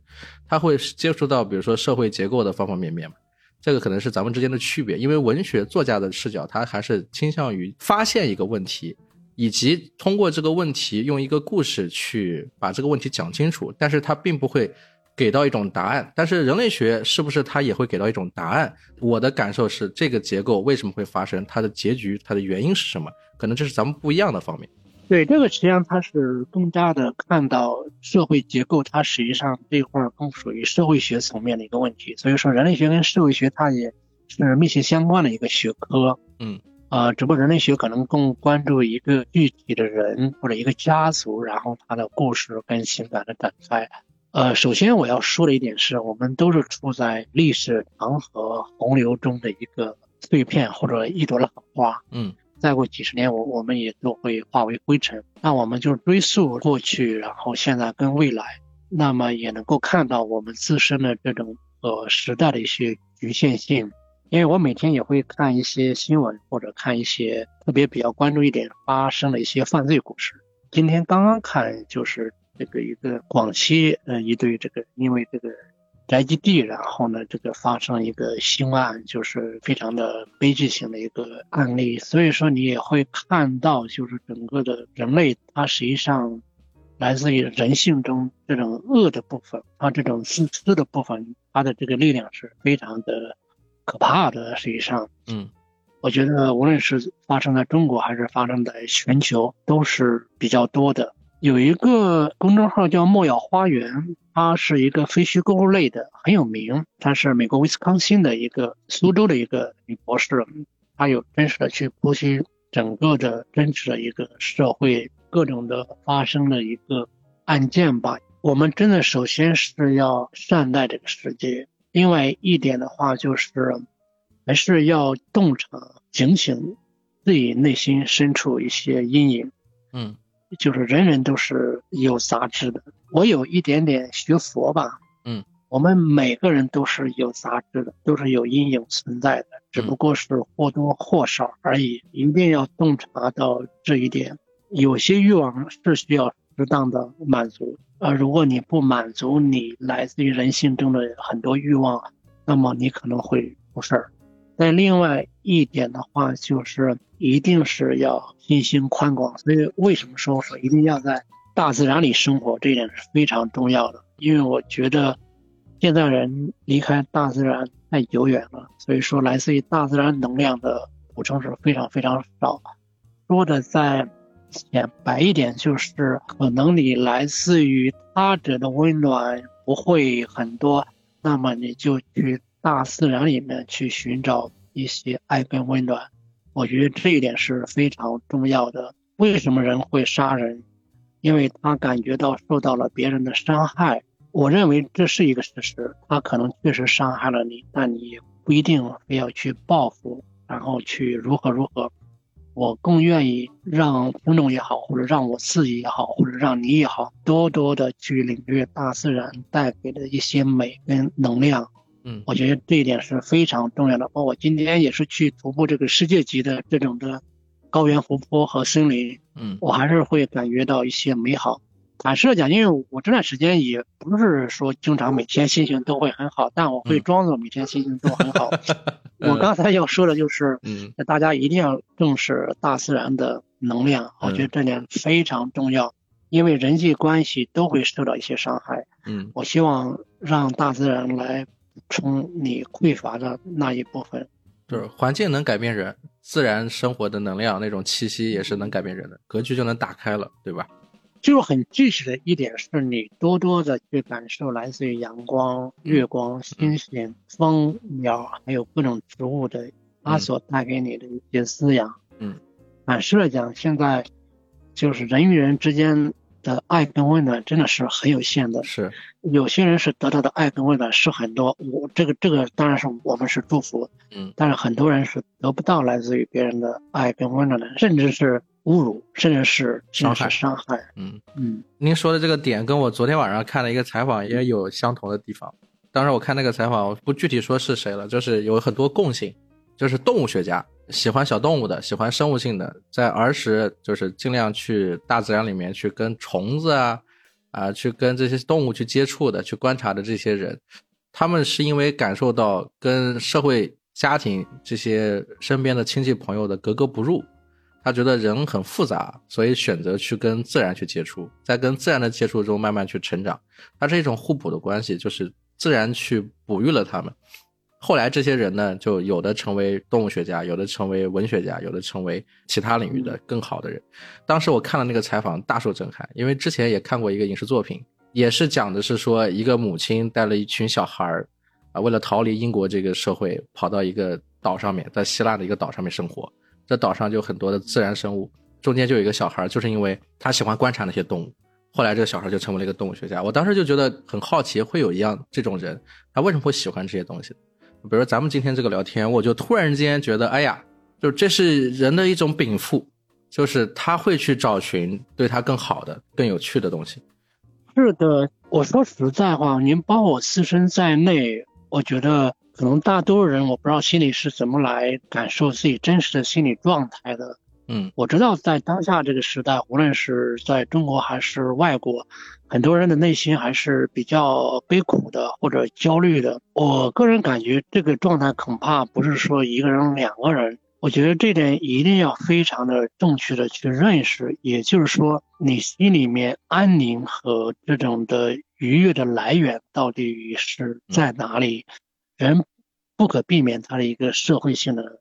它会接触到比如说社会结构的方方面面嘛。这个可能是咱们之间的区别，因为文学作家的视角，他还是倾向于发现一个问题，以及通过这个问题用一个故事去把这个问题讲清楚，但是它并不会给到一种答案。但是人类学是不是它也会给到一种答案？我的感受是，这个结构为什么会发生，它的结局，它的原因是什么？可能这是咱们不一样的方面。对这个，实际上它是更加的看到社会结构，它实际上这块儿更属于社会学层面的一个问题。所以说，人类学跟社会学它也是密切相关的一个学科。嗯，呃，只不过人类学可能更关注一个具体的人或者一个家族，然后他的故事跟情感的展开。呃，首先我要说的一点是，我们都是处在历史长河洪流中的一个碎片或者一朵浪花。嗯。再过几十年，我我们也都会化为灰尘。那我们就追溯过去，然后现在跟未来，那么也能够看到我们自身的这种呃时代的一些局限性。因为我每天也会看一些新闻，或者看一些特别比较关注一点发生的一些犯罪故事。今天刚刚看就是这个一个广西呃一对这个因为这个。宅基地，然后呢，这个发生一个凶案，就是非常的悲剧性的一个案例。所以说，你也会看到，就是整个的人类，它实际上来自于人性中这种恶的部分，它这种自私的部分，它的这个力量是非常的可怕的。实际上，嗯，我觉得无论是发生在中国还是发生在全球，都是比较多的。有一个公众号叫莫要花园，它是一个非虚构类的，很有名。它是美国威斯康星的一个苏州的一个女博士，她有真实的去剖析整个的真实的一个社会各种的发生的一个案件吧。我们真的首先是要善待这个世界，另外一点的话就是，还是要洞察、警醒自己内心深处一些阴影。嗯。就是人人都是有杂质的。我有一点点学佛吧，嗯，我们每个人都是有杂质的，都是有阴影存在的，只不过是或多或少而已。一定要洞察到这一点。有些欲望是需要适当的满足，而如果你不满足你来自于人性中的很多欲望，那么你可能会出事儿。但另外一点的话，就是一定是要心胸宽广。所以为什么说说一定要在大自然里生活，这一点是非常重要的。因为我觉得现在人离开大自然太久远了，所以说来自于大自然能量的补充是非常非常少的。说的再浅白一点，就是可能你来自于他者的温暖不会很多，那么你就去大自然里面去寻找一些爱跟温暖。我觉得这一点是非常重要的。为什么人会杀人？因为他感觉到受到了别人的伤害。我认为这是一个事实，他可能确实伤害了你，但你不一定非要去报复，然后去如何如何。我更愿意让听众也好，或者让我自己也好，或者让你也好，多多的去领略大自然带给的一些美跟能量。嗯，我觉得这一点是非常重要的。包括今天也是去徒步这个世界级的这种的高原湖泊和森林，嗯我还是会感觉到一些美好。坦率地讲，因为我这段时间也不是说经常每天心情都会很好，但我会嗯装作每天心情都很好。<laughs> 我刚才要说的就是，嗯大家一定要重视大自然的能量，我觉得这点非常重要，因为人际关系都会受到一些伤害。嗯我希望让大自然来补充你匮乏的那一部分。就是环境能改变人，自然生活的能量那种气息也是能改变人的，格局就能打开了，对吧？就是很具体的一点是你多多的去感受来自于阳光、月光、星星、风、鸟，还有各种植物的它所带给你的一些滋养。嗯，坦率地讲，现在就是人与人之间的爱跟温暖真的是很有限的。是，有些人是得到的爱跟温暖是很多，我这个这个当然是我们是祝福，嗯但是很多人是得不到来自于别人的爱跟温暖的，甚至是侮辱，甚至是伤害伤害。嗯。嗯您说的这个点跟我昨天晚上看了一个采访也有相同的地方。当时我看那个采访，我不具体说是谁了，就是有很多共性，就是动物学家喜欢小动物的，喜欢生物性的，在儿时就是尽量去大自然里面去跟虫子啊啊去跟这些动物去接触的，去观察的这些人，他们是因为感受到跟社会、家庭这些身边的亲戚朋友的格格不入，他觉得人很复杂，所以选择去跟自然去接触，在跟自然的接触中慢慢去成长。它是一种互补的关系，就是自然去哺育了他们。后来这些人呢，就有的成为动物学家，有的成为文学家，有的成为其他领域的更好的人。当时我看了那个采访，大受震撼，因为之前也看过一个影视作品，也是讲的是说一个母亲带了一群小孩儿啊，为了逃离英国这个社会，跑到一个岛上面，在希腊的一个岛上面生活。这岛上就很多的自然生物，中间就有一个小孩儿，就是因为他喜欢观察那些动物，后来这个小孩就成为了一个动物学家。我当时就觉得很好奇，会有一样这种人，他为什么会喜欢这些东西？比如说咱们今天这个聊天，我就突然间觉得，哎呀，就这是人的一种禀赋，就是他会去找寻对他更好的、更有趣的东西。是的，我说实在话，您包我自身在内，我觉得可能大多数人我不知道心里是怎么来感受自己真实的心理状态的。嗯我知道在当下这个时代，无论是在中国还是外国，很多人的内心还是比较悲苦的或者焦虑的。我个人感觉这个状态恐怕不是说一个人、两个人。我觉得这点一定要非常的正确的去认识，也就是说，你心里面安宁和这种的愉悦的来源到底是在哪里？人不可避免他的一个社会性的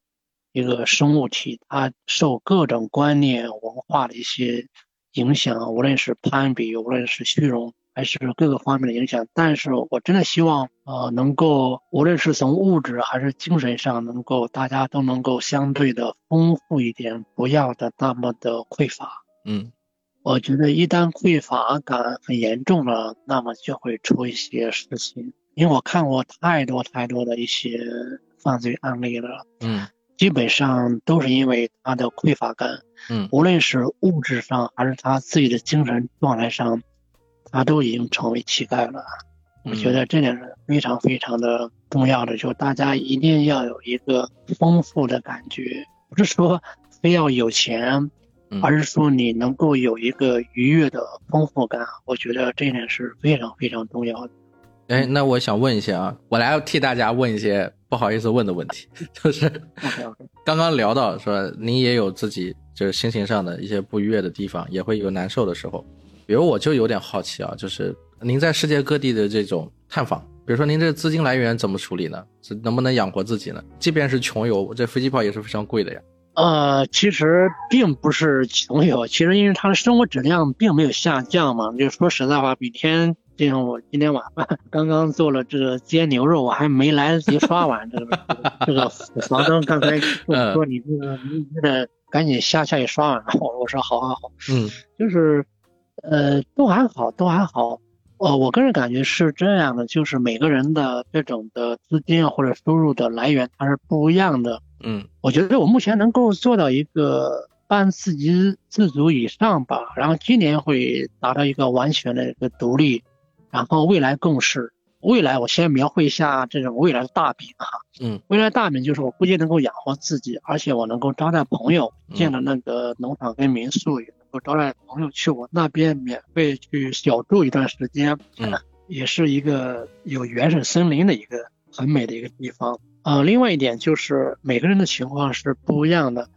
一个生物体，它受各种观念、文化的一些影响，无论是攀比，无论是虚荣，还是各个方面的影响。但是我真的希望，呃，能够无论是从物质还是精神上，能够大家都能够相对的丰富一点，不要的那么的匮乏。嗯我觉得一旦匮乏感很严重了，那么就会出一些事情。因为我看过太多太多的一些犯罪案例了。嗯基本上都是因为他的匮乏感，嗯无论是物质上还是他自己的精神状态上，他都已经成为乞丐了。我觉得这点是非常非常的重要的，就大家一定要有一个丰富的感觉，不是说非要有钱，嗯而是说你能够有一个愉悦的丰富感。我觉得这点是非常非常重要的。哎，那我想问一下啊，我来替大家问一些不好意思问的问题，<laughs> 就是刚刚聊到说您也有自己就是心情上的一些不愉悦的地方，也会有难受的时候。比如我就有点好奇啊，就是您在世界各地的这种探访，比如说您这资金来源怎么处理呢？是能不能养活自己呢？即便是穷游，这飞机票也是非常贵的呀。呃，其实并不是穷游，其实因为他的生活质量并没有下降嘛。就说实在话，每天就像我今天晚饭 <laughs> 刚刚做了这个煎牛肉，我还没来得及刷碗，这个这个 <laughs> 房东刚才说你这个你你得赶紧下下去刷碗，我我说好好好，嗯就是呃都还好都还好。呃，我个人感觉是这样的，就是每个人的这种的资金啊或者收入的来源它是不一样的。嗯我觉得我目前能够做到一个半自给自足以上吧，然后今年会达到一个完全的一个独立，然后未来更是未来，我先描绘一下这种未来的大饼哈。嗯，未来大饼就是我不仅能够养活自己，而且我能够招待朋友，嗯建了那个农场跟民宿，也能够招待朋友去我那边免费去小住一段时间。嗯，也是一个有原始森林的一个很美的一个地方。呃，另外一点就是每个人的情况是不一样的，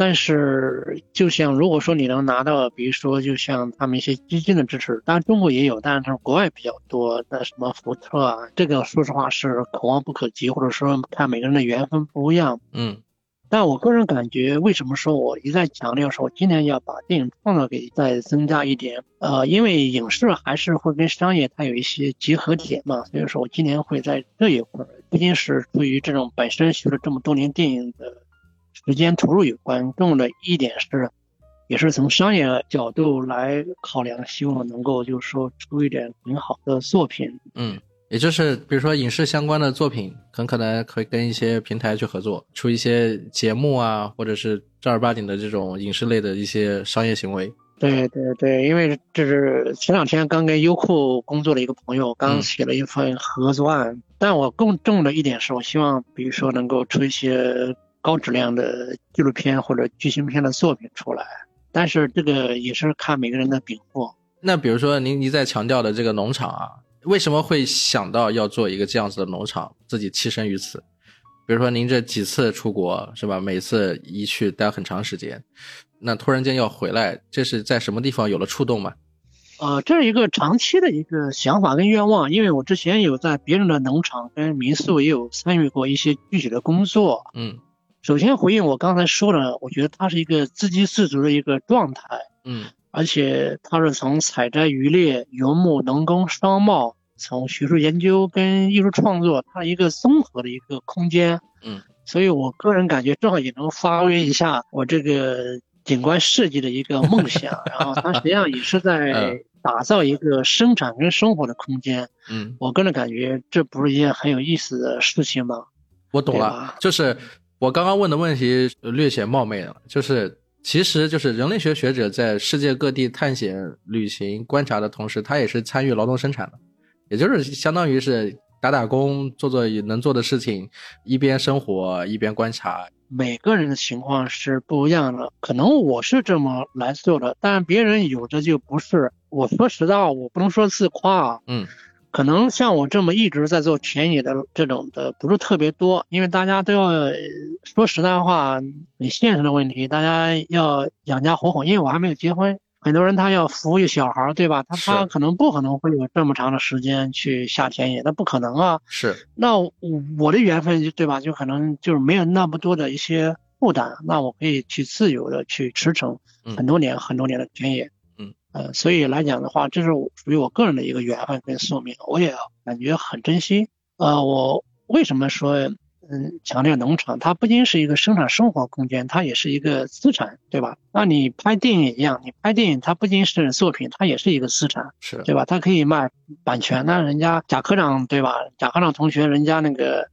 但是就像如果说你能拿到，比如说就像他们一些基金的支持，当然中国也有，但是国外比较多。的什么福特啊，这个说实话是可望不可及，或者说看每个人的缘分不一样。嗯但我个人感觉，为什么说我一再强调说，我今年要把电影创作给再增加一点？呃，因为影视还是会跟商业它有一些结合点嘛，所以说我今年会在这一块儿，不仅是出于这种本身学了这么多年电影的时间投入有关，更的一点是，也是从商业角度来考量，希望能够就是说出一点很好的作品。嗯，也就是比如说影视相关的作品，很可能会跟一些平台去合作，出一些节目啊，或者是正儿八经的这种影视类的一些商业行为。对对对，因为这是前两天刚跟优酷工作的一个朋友刚嗯写了一份合作案，但我更重的一点是我希望，比如说能够出一些高质量的纪录片或者剧情片的作品出来，但是这个也是看每个人的禀赋。那比如说您一再强调的这个农场啊，为什么会想到要做一个这样子的农场，自己栖身于此？比如说您这几次出国是吧？每次一去待很长时间，那突然间要回来，这是在什么地方有了触动吗？呃，这是一个长期的一个想法跟愿望，因为我之前有在别人的农场跟民宿也有参与过一些具体的工作。嗯首先回应我刚才说的，我觉得它是一个自给自足的一个状态。嗯而且它是从采摘、渔猎、游牧、农耕、商贸，从学术研究跟艺术创作，它一个综合的一个空间。嗯，所以我个人感觉正好也能发挥一下我这个景观设计的一个梦想，<laughs> 然后它实际上也是在嗯打造一个生产跟生活的空间。嗯，我个人感觉这不是一件很有意思的事情吗？我懂了就是我刚刚问的问题呃略显冒昧了，就是其实就是人类学学者在世界各地探险、旅行、观察的同时，他也是参与劳动生产的，也就是相当于是打打工，做做能做的事情，一边生活一边观察。每个人的情况是不一样的，可能我是这么来做的，但别人有的就不是。我说实在话，我不能说自夸啊，嗯可能像我这么一直在做田野的这种的不是特别多，因为大家都要呃说实在话，很现实的问题，大家要养家糊口，因为我还没有结婚。很多人他要抚育小孩儿，对吧？他他可能不可能会有这么长的时间去下田野，那不可能啊。是，那我我的缘分就对吧？就可能就是没有那么多的一些负担，那我可以去自由的去驰骋嗯很多年、很多年的田野。嗯，呃，所以来讲的话，这是我属于我个人的一个缘分跟宿命，我也感觉很珍惜。呃，我为什么说嗯强调农场？它不仅是一个生产生活空间，它也是一个资产，对吧？那你拍电影一样，你拍电影它不仅是作品，它也是一个资产。是，对吧？它可以卖版权，那人家贾科长对吧？贾科长同学人家那个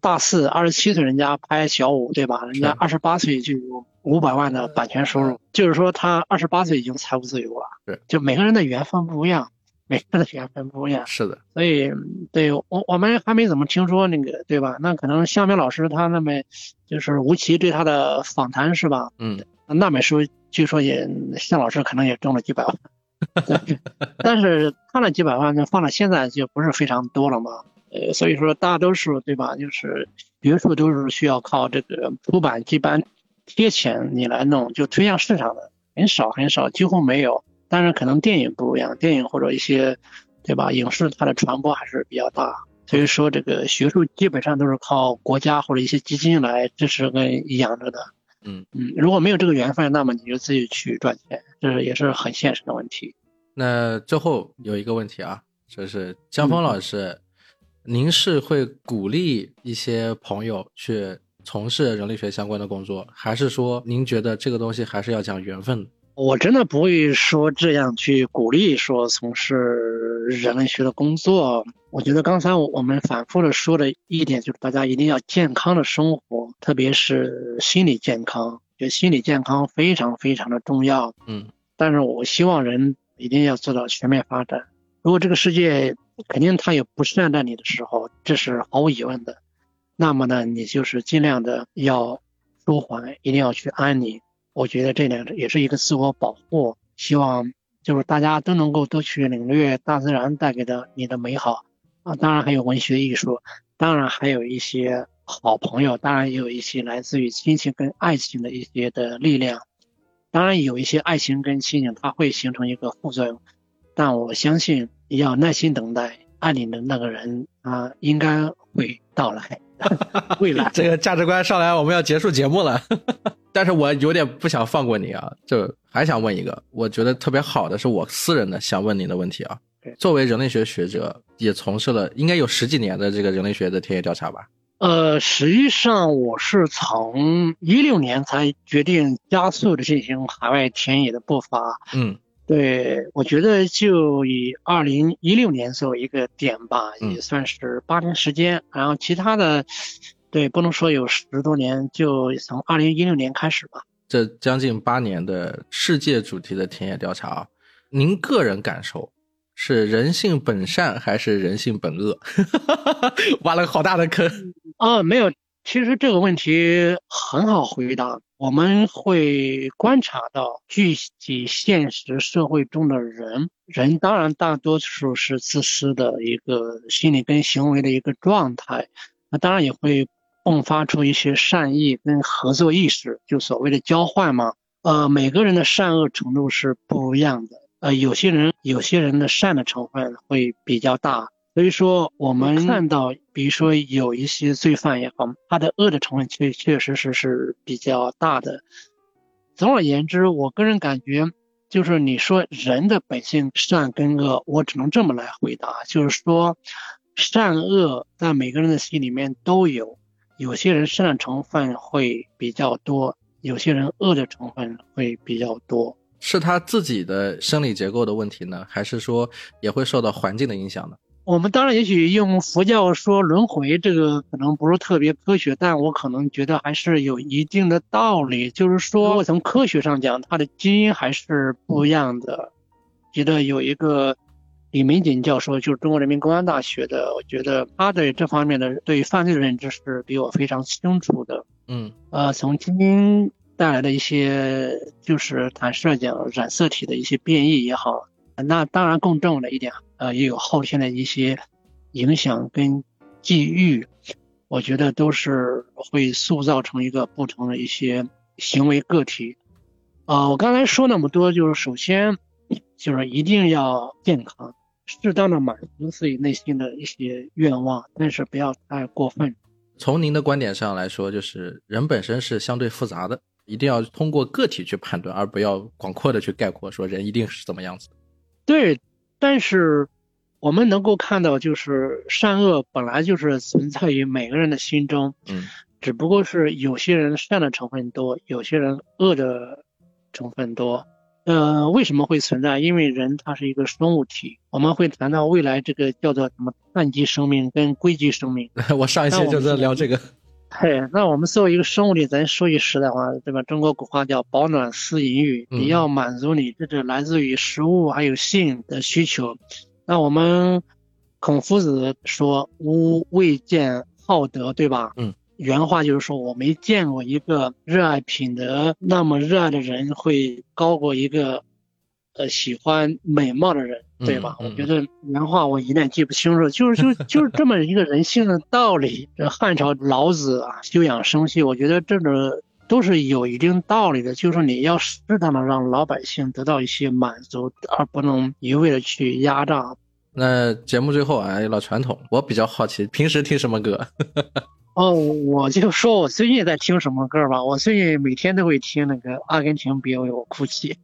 大四二十七岁人家拍小五，对吧？人家是二十八岁就有五百万的版权收入，就是说他二十八岁已经财务自由了。是，就每个人的缘分不一样，每个人的缘分不一样。是的，所以，嗯对我我们还没怎么听说那个，对吧？那可能向明老师他那么就是吴奇对他的访谈是吧？嗯，那本书据说也向老师可能也挣 <laughs> 了几百万，对但是他那几百万就放到现在就不是非常多了嘛。呃，所以说大多数对吧，就是学术都是需要靠这个出版基本贴钱你来弄，就推向市场的很少很少，几乎没有。当然可能电影不一样，电影或者一些对吧影视它的传播还是比较大。所以说这个学术基本上都是靠国家或者一些基金来支持跟养着的。嗯嗯，如果没有这个缘分，那么你就自己去赚钱，这是也是很现实的问题。那最后有一个问题啊，就是江峰老师，您是会鼓励一些朋友去从事人类学相关的工作，还是说您觉得这个东西还是要讲缘分？我真的不会说这样去鼓励说从事人类学的工作。我觉得刚才我们反复的说的一点就是，大家一定要健康的生活，特别是心理健康。觉得心理健康非常非常的重要。嗯，但是我希望人一定要做到全面发展。如果这个世界肯定它有不善待你的时候，这是毫无疑问的。那么呢，你就是尽量的要舒缓，一定要去安宁。我觉得这点也是一个自我保护。希望就是大家都能够多去领略大自然带给的你的美好啊，当然还有文学艺术，当然还有一些好朋友，当然也有一些来自于亲情跟爱情的一些的力量。当然有一些爱情跟亲情它会形成一个副作用，但我相信要耐心等待，爱你的那个人啊，应该会到来，<laughs> 未来。这个价值观上来，我们要结束节目了。<laughs> 但是我有点不想放过你啊，就还想问一个，我觉得特别好的是我私人的想问您的问题啊。作为人类学学者，也从事了应该有十几年的这个人类学的田野调查吧？呃，实际上我是从一六年才决定加速的进行海外田野的步伐。嗯对，我觉得就以二零一六年作为一个点吧，嗯也算是八年时间。然后其他的，对，不能说有十多年，就从二零一六年开始吧。这将近八年的世界主题的田野调查啊，您个人感受是人性本善还是人性本恶？<laughs> 挖了个好大的坑。啊，没有，其实这个问题很好回答。我们会观察到具体现实社会中的人，人当然大多数是自私的一个心理跟行为的一个状态，那当然也会迸发出一些善意跟合作意识，就所谓的交换嘛。呃，每个人的善恶程度是不一样的，呃，有些人有些人的善的成分会比较大，所以说，我们看到，比如说有一些罪犯也好，他的恶的成分确确实实是比较大的。总而言之，我个人感觉，就是你说人的本性善跟恶，我只能这么来回答，就是说，善恶在每个人的心里面都有，有些人善的成分会比较多，有些人恶的成分会比较多。是他自己的生理结构的问题呢，还是说也会受到环境的影响呢？我们当然也许用佛教说轮回，这个可能不是特别科学，但我可能觉得还是有一定的道理。就是说，如果从科学上讲，它的基因还是不一样的。觉得有一个李玫瑾教授，就是中国人民公安大学的，我觉得他对这方面的对犯罪的认知是比我非常清楚的。嗯呃，从基因带来的一些，就是坦率讲，染色体的一些变异也好，那当然更重要的一点，呃，也有后天的一些影响跟际遇，我觉得都是会塑造成一个不同的一些行为个体。呃，我刚才说那么多，就是首先就是一定要健康，适当的满足自己内心的一些愿望，但是不要太过分。从您的观点上来说，就是人本身是相对复杂的，一定要通过个体去判断，而不要广阔的去概括说人一定是怎么样子。对，但是我们能够看到，就是善恶本来就是存在于每个人的心中，嗯只不过是有些人善的成分多，有些人恶的成分多。呃，为什么会存在？因为人他是一个生物体，我们会谈到未来这个叫做什么碳基生命跟硅基生命。<laughs> 我上一期就在聊这个。嘿，那我们作为一个生物体，咱说句实在话，对吧？中国古话叫“饱暖思淫欲”，你要满足你这个来自于食物还有性的需求。那我们孔夫子说“吾未见好德”，对吧？嗯。原话就是说，我没见过一个热爱品德那么热爱的人会高过一个，呃，喜欢美貌的人，对吧？我觉得原话我有点记不清楚，就是就 <laughs> 就是这么一个人性的道理。这汉朝老子啊，休养生息，我觉得这个都是有一定道理的，就是你要适当的让老百姓得到一些满足，而不能一味的去压榨。那节目最后啊，老传统，我比较好奇，平时听什么歌？<laughs> 哦，我就说我最近在听什么歌吧。我最近每天都会听那个《阿根廷别为我哭泣》。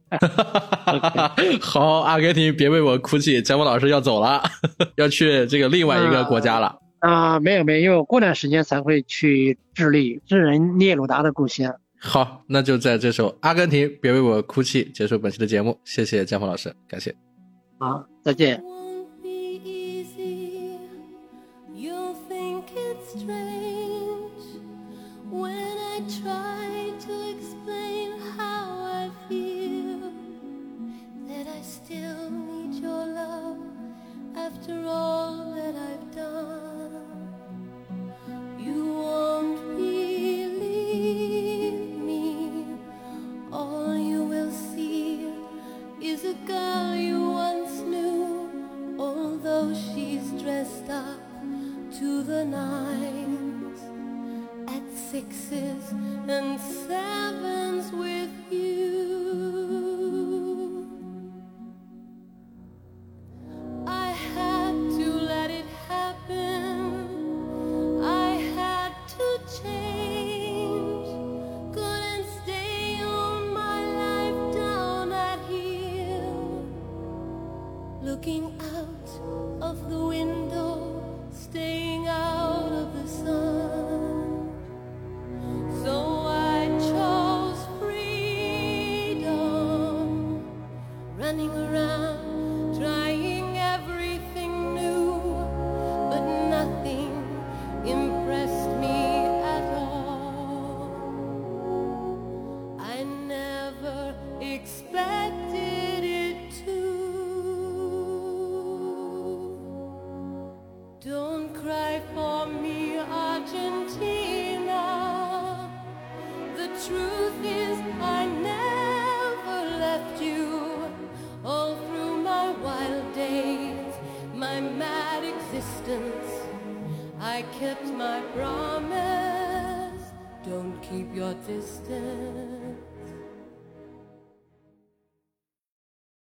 <laughs> 好，阿根廷别为我哭泣。姜文老师要走了，要去这个另外一个国家了。啊，没有没有，过段时间才会去智利，智人聂鲁达的故乡。<laughs> 好，那就在这首《阿根廷别为我哭泣》结束本期的节目。谢谢姜峰老师，感谢。好，再见。